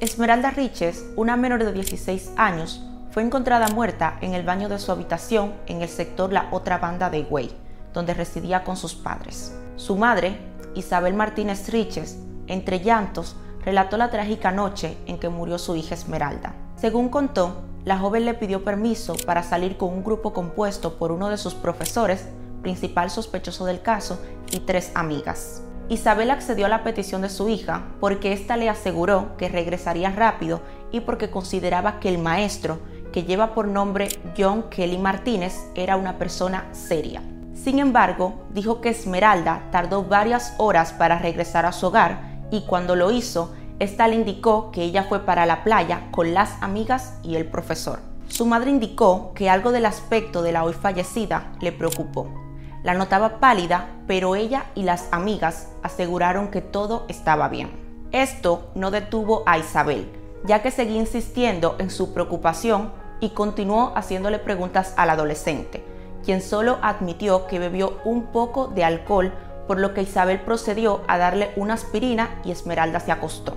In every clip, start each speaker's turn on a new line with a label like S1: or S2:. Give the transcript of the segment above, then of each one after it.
S1: Esmeralda Riches, una menor de 16 años, fue encontrada muerta en el baño de su habitación en el sector La Otra Banda de Higüey, donde residía con sus padres. Su madre, Isabel Martínez Riches, entre llantos, relató la trágica noche en que murió su hija Esmeralda. Según contó, la joven le pidió permiso para salir con un grupo compuesto por uno de sus profesores, principal sospechoso del caso, y tres amigas. Isabel accedió a la petición de su hija porque ésta le aseguró que regresaría rápido y porque consideraba que el maestro, que lleva por nombre John Kelly Martínez, era una persona seria. Sin embargo, dijo que Esmeralda tardó varias horas para regresar a su hogar y cuando lo hizo, esta le indicó que ella fue para la playa con las amigas y el profesor. Su madre indicó que algo del aspecto de la hoy fallecida le preocupó. La notaba pálida, pero ella y las amigas aseguraron que todo estaba bien. Esto no detuvo a Isabel, ya que seguía insistiendo en su preocupación y continuó haciéndole preguntas al adolescente, quien solo admitió que bebió un poco de alcohol, por lo que Isabel procedió a darle una aspirina y Esmeralda se acostó.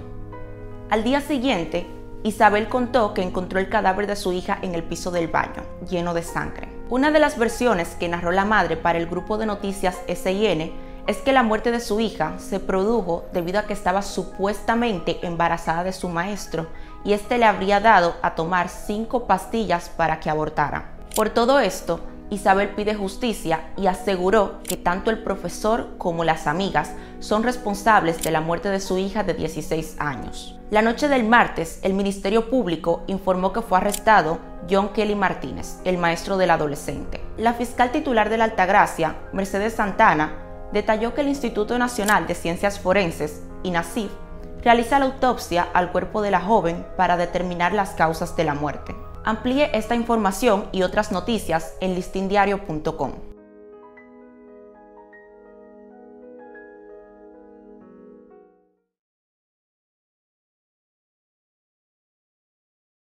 S1: Al día siguiente, Isabel contó que encontró el cadáver de su hija en el piso del baño, lleno de sangre. Una de las versiones que narró la madre para el grupo de noticias SIN es que la muerte de su hija se produjo debido a que estaba supuestamente embarazada de su maestro y este le habría dado a tomar cinco pastillas para que abortara. Por todo esto, Isabel pide justicia y aseguró que tanto el profesor como las amigas son responsables de la muerte de su hija de 16 años. La noche del martes, el Ministerio Público informó que fue arrestado John Kelly Martínez, el maestro del adolescente. La fiscal titular de la Altagracia, Mercedes Santana, detalló que el Instituto Nacional de Ciencias Forenses, INACIF, realiza la autopsia al cuerpo de la joven para determinar las causas de la muerte. Amplíe esta información y otras noticias en listindiario.com.